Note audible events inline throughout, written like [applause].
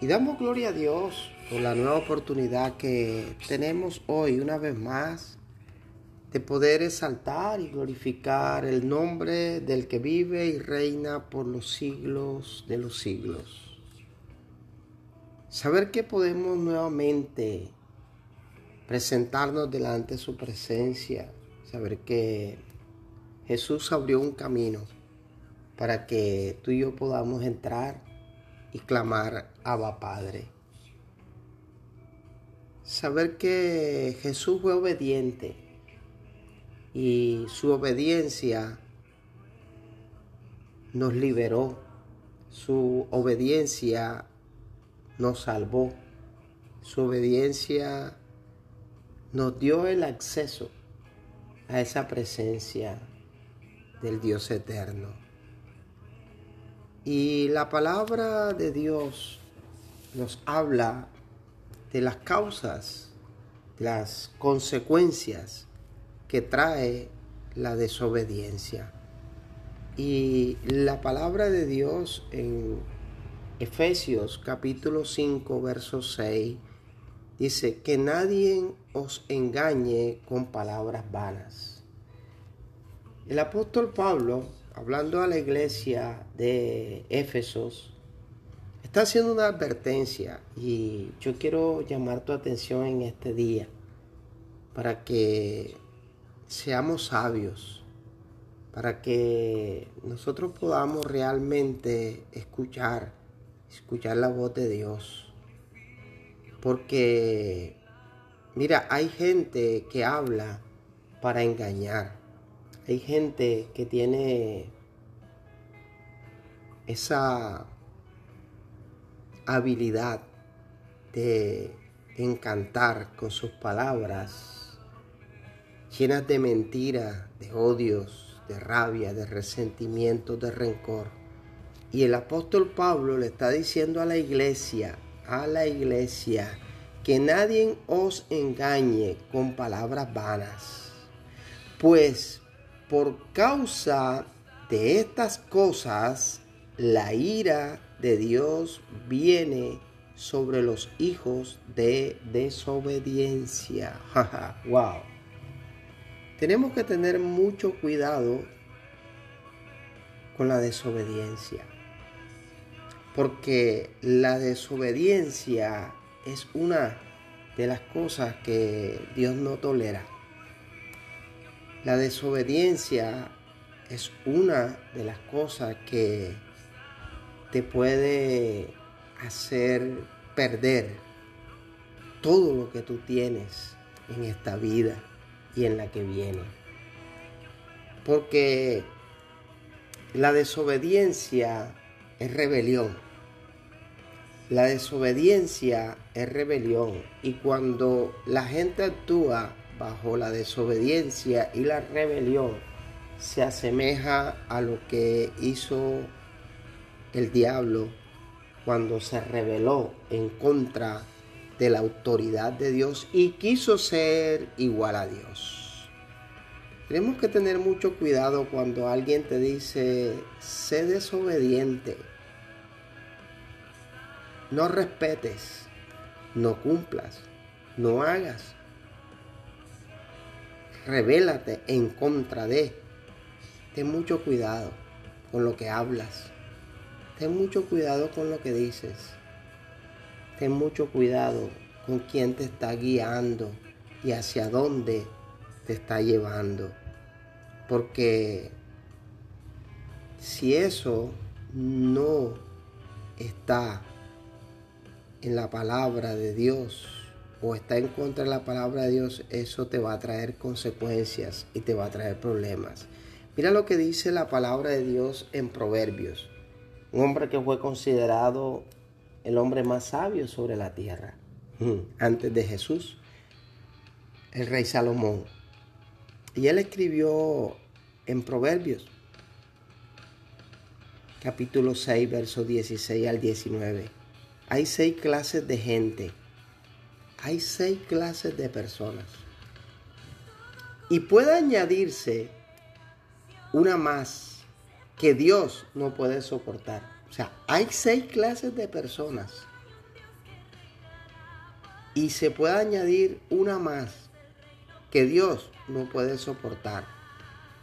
Y damos gloria a Dios por la nueva oportunidad que tenemos hoy una vez más de poder exaltar y glorificar el nombre del que vive y reina por los siglos de los siglos. Saber que podemos nuevamente presentarnos delante de su presencia saber que Jesús abrió un camino para que tú y yo podamos entrar y clamar Abba Padre. Saber que Jesús fue obediente y su obediencia nos liberó, su obediencia nos salvó, su obediencia nos dio el acceso a esa presencia del Dios eterno. Y la palabra de Dios nos habla de las causas, de las consecuencias que trae la desobediencia. Y la palabra de Dios en Efesios capítulo 5, verso 6 Dice, que nadie os engañe con palabras vanas. El apóstol Pablo, hablando a la iglesia de Éfesos, está haciendo una advertencia y yo quiero llamar tu atención en este día para que seamos sabios, para que nosotros podamos realmente escuchar, escuchar la voz de Dios porque, mira, hay gente que habla para engañar. Hay gente que tiene esa habilidad de encantar con sus palabras llenas de mentiras, de odios, de rabia, de resentimiento, de rencor. Y el apóstol Pablo le está diciendo a la iglesia, a la iglesia que nadie os engañe con palabras vanas, pues por causa de estas cosas la ira de Dios viene sobre los hijos de desobediencia. [laughs] wow. Tenemos que tener mucho cuidado con la desobediencia porque la desobediencia es una de las cosas que Dios no tolera. La desobediencia es una de las cosas que te puede hacer perder todo lo que tú tienes en esta vida y en la que viene. Porque la desobediencia es rebelión. La desobediencia es rebelión y cuando la gente actúa bajo la desobediencia y la rebelión, se asemeja a lo que hizo el diablo cuando se rebeló en contra de la autoridad de Dios y quiso ser igual a Dios. Tenemos que tener mucho cuidado cuando alguien te dice, sé desobediente no respetes, no cumplas, no hagas. Revélate en contra de. Ten mucho cuidado con lo que hablas. Ten mucho cuidado con lo que dices. Ten mucho cuidado con quién te está guiando y hacia dónde te está llevando. Porque si eso no está en la palabra de Dios o está en contra de la palabra de Dios, eso te va a traer consecuencias y te va a traer problemas. Mira lo que dice la palabra de Dios en Proverbios. Un hombre que fue considerado el hombre más sabio sobre la tierra, antes de Jesús, el rey Salomón. Y él escribió en Proverbios, capítulo 6, versos 16 al 19. Hay seis clases de gente, hay seis clases de personas. Y puede añadirse una más que Dios no puede soportar. O sea, hay seis clases de personas. Y se puede añadir una más que Dios no puede soportar.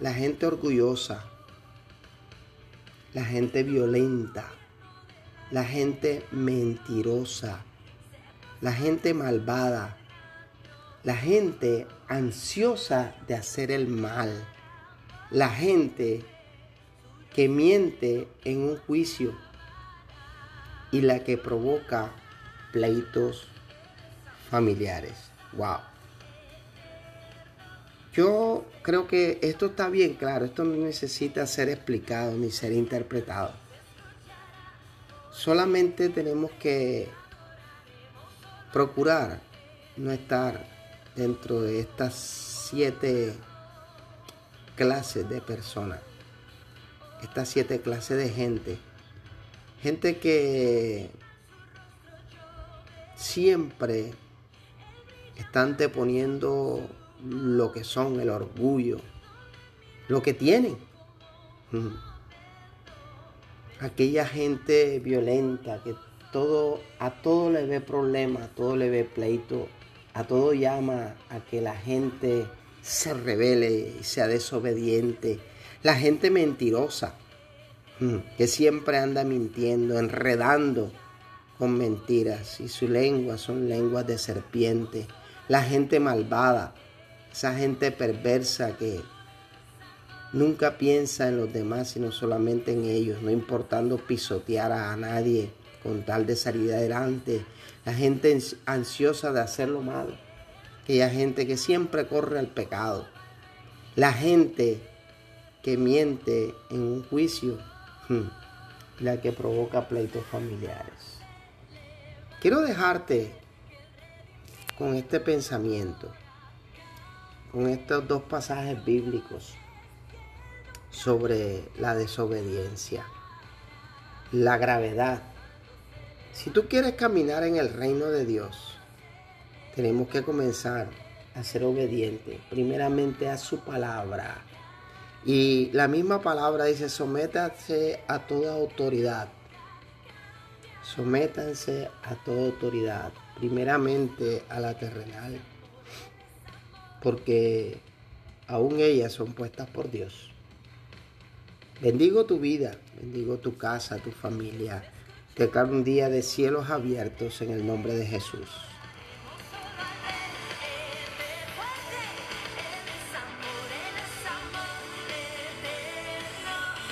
La gente orgullosa, la gente violenta, la gente mentirosa, la gente malvada, la gente ansiosa de hacer el mal, la gente que miente en un juicio y la que provoca pleitos familiares. Wow. Yo creo que esto está bien claro, esto no necesita ser explicado ni ser interpretado. Solamente tenemos que procurar no estar dentro de estas siete clases de personas, estas siete clases de gente. Gente que siempre están poniendo lo que son, el orgullo, lo que tienen. Aquella gente violenta que todo, a todo le ve problema, a todo le ve pleito, a todo llama a que la gente se revele y sea desobediente. La gente mentirosa, que siempre anda mintiendo, enredando con mentiras y su lengua son lenguas de serpiente. La gente malvada, esa gente perversa que nunca piensa en los demás, sino solamente en ellos, no importando pisotear a nadie con tal de salir adelante. La gente ansiosa de hacer lo malo. Aquella gente que siempre corre al pecado. La gente que miente en un juicio. Hmm, la que provoca pleitos familiares. Quiero dejarte con este pensamiento con estos dos pasajes bíblicos sobre la desobediencia, la gravedad. Si tú quieres caminar en el reino de Dios, tenemos que comenzar a ser obedientes, primeramente a su palabra. Y la misma palabra dice, sométanse a toda autoridad. Sométanse a toda autoridad, primeramente a la terrenal porque aún ellas son puestas por Dios. Bendigo tu vida, bendigo tu casa, tu familia. Te cae un día de cielos abiertos en el nombre de Jesús.